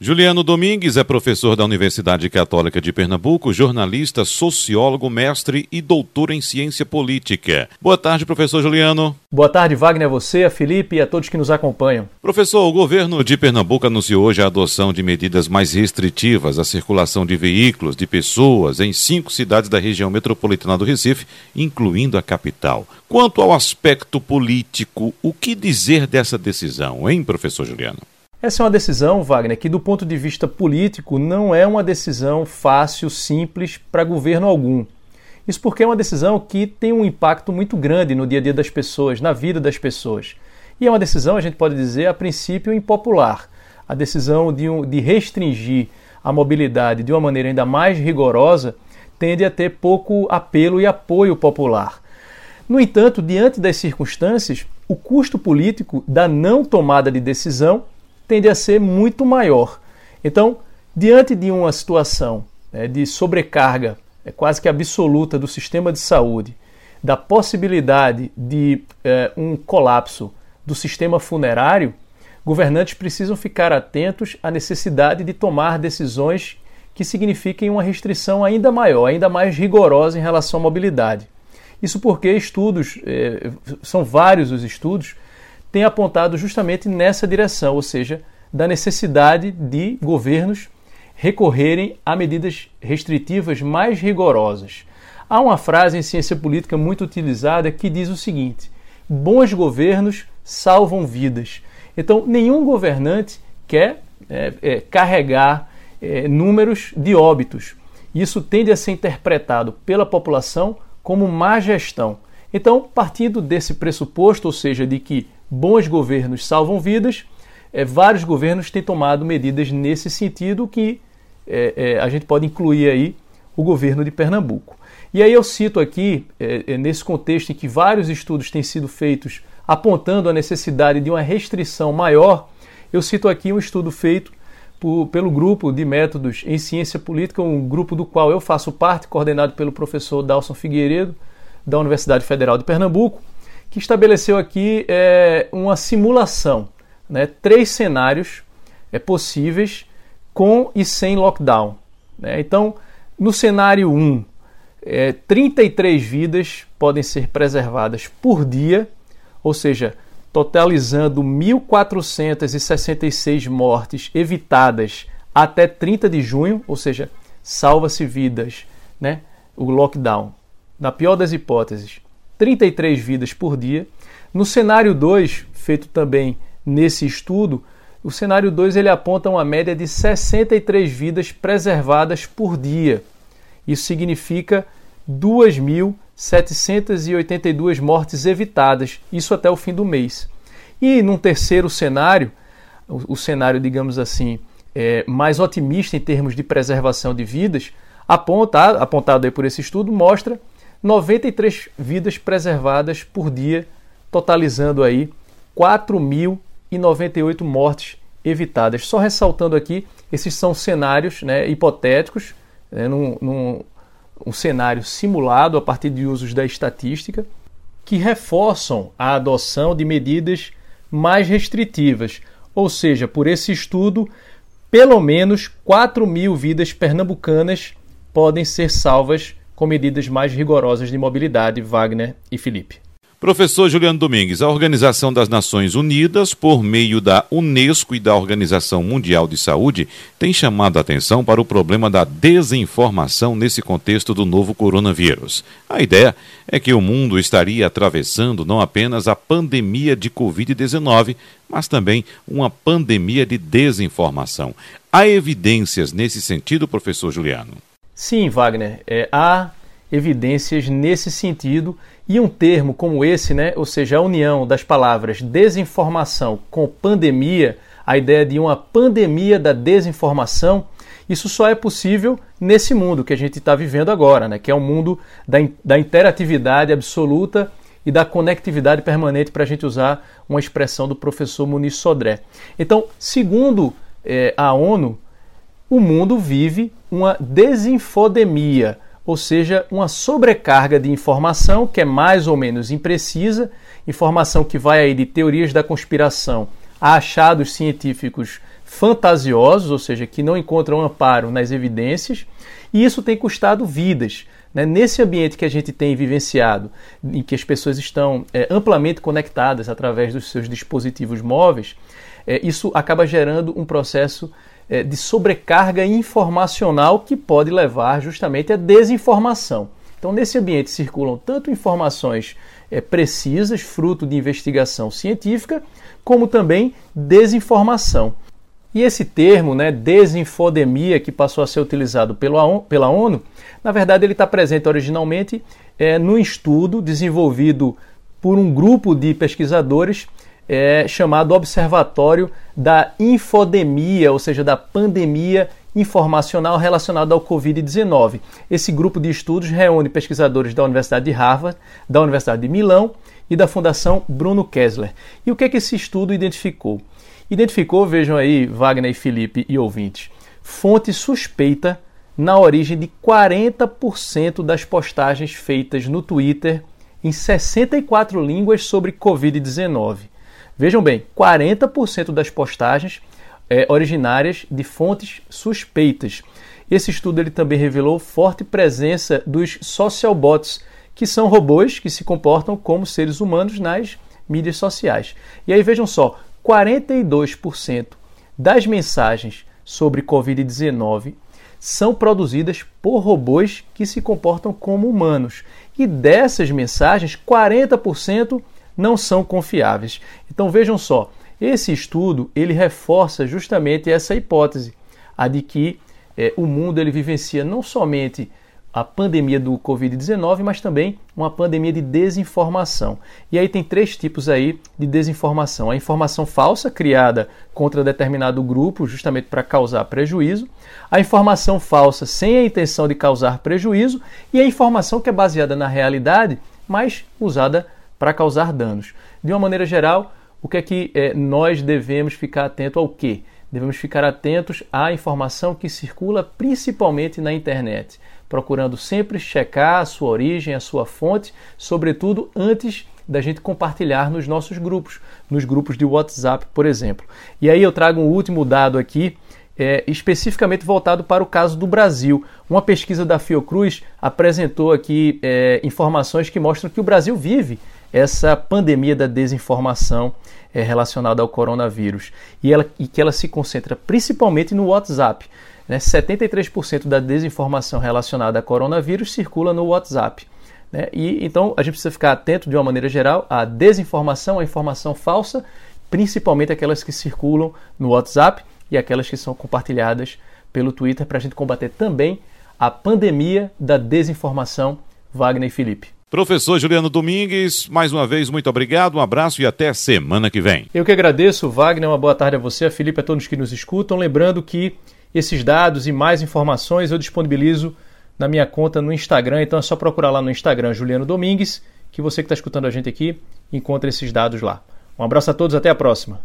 Juliano Domingues é professor da Universidade Católica de Pernambuco, jornalista, sociólogo, mestre e doutor em ciência política. Boa tarde, professor Juliano. Boa tarde, Wagner, a você, a Felipe e a todos que nos acompanham. Professor, o governo de Pernambuco anunciou hoje a adoção de medidas mais restritivas à circulação de veículos, de pessoas, em cinco cidades da região metropolitana do Recife, incluindo a capital. Quanto ao aspecto político, o que dizer dessa decisão, hein, professor Juliano? Essa é uma decisão, Wagner, que do ponto de vista político não é uma decisão fácil, simples para governo algum. Isso porque é uma decisão que tem um impacto muito grande no dia a dia das pessoas, na vida das pessoas. E é uma decisão, a gente pode dizer, a princípio impopular. A decisão de, um, de restringir a mobilidade de uma maneira ainda mais rigorosa tende a ter pouco apelo e apoio popular. No entanto, diante das circunstâncias, o custo político da não tomada de decisão tende a ser muito maior. Então, diante de uma situação né, de sobrecarga é, quase que absoluta do sistema de saúde, da possibilidade de é, um colapso do sistema funerário, governantes precisam ficar atentos à necessidade de tomar decisões que signifiquem uma restrição ainda maior, ainda mais rigorosa em relação à mobilidade. Isso porque estudos, é, são vários os estudos tem apontado justamente nessa direção, ou seja, da necessidade de governos recorrerem a medidas restritivas mais rigorosas. Há uma frase em ciência política muito utilizada que diz o seguinte: bons governos salvam vidas. Então, nenhum governante quer é, é, carregar é, números de óbitos. Isso tende a ser interpretado pela população como má gestão. Então, partindo desse pressuposto, ou seja, de que bons governos salvam vidas, é, vários governos têm tomado medidas nesse sentido que é, é, a gente pode incluir aí o governo de Pernambuco. E aí eu cito aqui, nesse contexto em que vários estudos têm sido feitos apontando a necessidade de uma restrição maior, eu cito aqui um estudo feito por, pelo grupo de métodos em ciência política, um grupo do qual eu faço parte, coordenado pelo professor Dalson Figueiredo, da Universidade Federal de Pernambuco, que estabeleceu aqui é, uma simulação, né, três cenários é, possíveis com e sem lockdown. Né? Então, no cenário 1, é, 33 vidas podem ser preservadas por dia, ou seja, totalizando 1.466 mortes evitadas até 30 de junho, ou seja, salva-se vidas, né? o lockdown na pior das hipóteses, 33 vidas por dia. No cenário 2, feito também nesse estudo, o cenário 2 ele aponta uma média de 63 vidas preservadas por dia. Isso significa 2.782 mortes evitadas, isso até o fim do mês. E num terceiro cenário, o, o cenário, digamos assim, é, mais otimista em termos de preservação de vidas, aponta, apontado aí por esse estudo, mostra 93 vidas preservadas por dia, totalizando aí 4.098 mortes evitadas. Só ressaltando aqui, esses são cenários né, hipotéticos, né, num, num um cenário simulado a partir de usos da estatística, que reforçam a adoção de medidas mais restritivas. Ou seja, por esse estudo, pelo menos 4 mil vidas pernambucanas podem ser salvas com medidas mais rigorosas de mobilidade, Wagner e Felipe. Professor Juliano Domingues, a Organização das Nações Unidas, por meio da Unesco e da Organização Mundial de Saúde, tem chamado a atenção para o problema da desinformação nesse contexto do novo coronavírus. A ideia é que o mundo estaria atravessando não apenas a pandemia de Covid-19, mas também uma pandemia de desinformação. Há evidências nesse sentido, professor Juliano? Sim, Wagner, é, há evidências nesse sentido e um termo como esse, né, ou seja, a união das palavras desinformação com pandemia, a ideia de uma pandemia da desinformação, isso só é possível nesse mundo que a gente está vivendo agora, né, que é um mundo da, da interatividade absoluta e da conectividade permanente, para a gente usar uma expressão do professor Muniz Sodré. Então, segundo é, a ONU, o mundo vive uma desinfodemia, ou seja, uma sobrecarga de informação que é mais ou menos imprecisa, informação que vai aí de teorias da conspiração a achados científicos fantasiosos, ou seja, que não encontram amparo nas evidências, e isso tem custado vidas. Né? Nesse ambiente que a gente tem vivenciado, em que as pessoas estão é, amplamente conectadas através dos seus dispositivos móveis, é, isso acaba gerando um processo de sobrecarga informacional que pode levar justamente à desinformação. Então, nesse ambiente circulam tanto informações é, precisas, fruto de investigação científica, como também desinformação. E esse termo, né, desinfodemia, que passou a ser utilizado pela ONU, na verdade ele está presente originalmente é, no estudo desenvolvido por um grupo de pesquisadores é, chamado Observatório da Infodemia, ou seja, da pandemia informacional relacionada ao Covid-19. Esse grupo de estudos reúne pesquisadores da Universidade de Harvard, da Universidade de Milão e da Fundação Bruno Kessler. E o que é que esse estudo identificou? Identificou, vejam aí, Wagner e Felipe e ouvintes, fonte suspeita na origem de 40% das postagens feitas no Twitter em 64 línguas sobre Covid-19. Vejam bem, 40% das postagens é, originárias de fontes suspeitas. Esse estudo ele também revelou forte presença dos social bots, que são robôs que se comportam como seres humanos nas mídias sociais. E aí vejam só, 42% das mensagens sobre Covid-19 são produzidas por robôs que se comportam como humanos. E dessas mensagens, 40% não são confiáveis. Então vejam só, esse estudo ele reforça justamente essa hipótese, a de que é, o mundo ele vivencia não somente a pandemia do Covid-19, mas também uma pandemia de desinformação. E aí tem três tipos aí de desinformação: a informação falsa criada contra determinado grupo, justamente para causar prejuízo, a informação falsa sem a intenção de causar prejuízo e a informação que é baseada na realidade, mas usada para causar danos. De uma maneira geral, o que é que é, nós devemos ficar atento ao quê? Devemos ficar atentos à informação que circula principalmente na internet, procurando sempre checar a sua origem, a sua fonte, sobretudo antes da gente compartilhar nos nossos grupos, nos grupos de WhatsApp, por exemplo. E aí eu trago um último dado aqui, é, especificamente voltado para o caso do Brasil. Uma pesquisa da Fiocruz apresentou aqui é, informações que mostram que o Brasil vive essa pandemia da desinformação é, relacionada ao coronavírus e, ela, e que ela se concentra principalmente no WhatsApp. Né? 73% da desinformação relacionada a coronavírus circula no WhatsApp. Né? E então a gente precisa ficar atento de uma maneira geral à desinformação, à informação falsa, principalmente aquelas que circulam no WhatsApp e aquelas que são compartilhadas pelo Twitter para a gente combater também a pandemia da desinformação. Wagner e Felipe. Professor Juliano Domingues, mais uma vez, muito obrigado, um abraço e até semana que vem. Eu que agradeço, Wagner, uma boa tarde a você, a Felipe, a todos que nos escutam. Lembrando que esses dados e mais informações eu disponibilizo na minha conta no Instagram, então é só procurar lá no Instagram Juliano Domingues, que você que está escutando a gente aqui encontra esses dados lá. Um abraço a todos, até a próxima.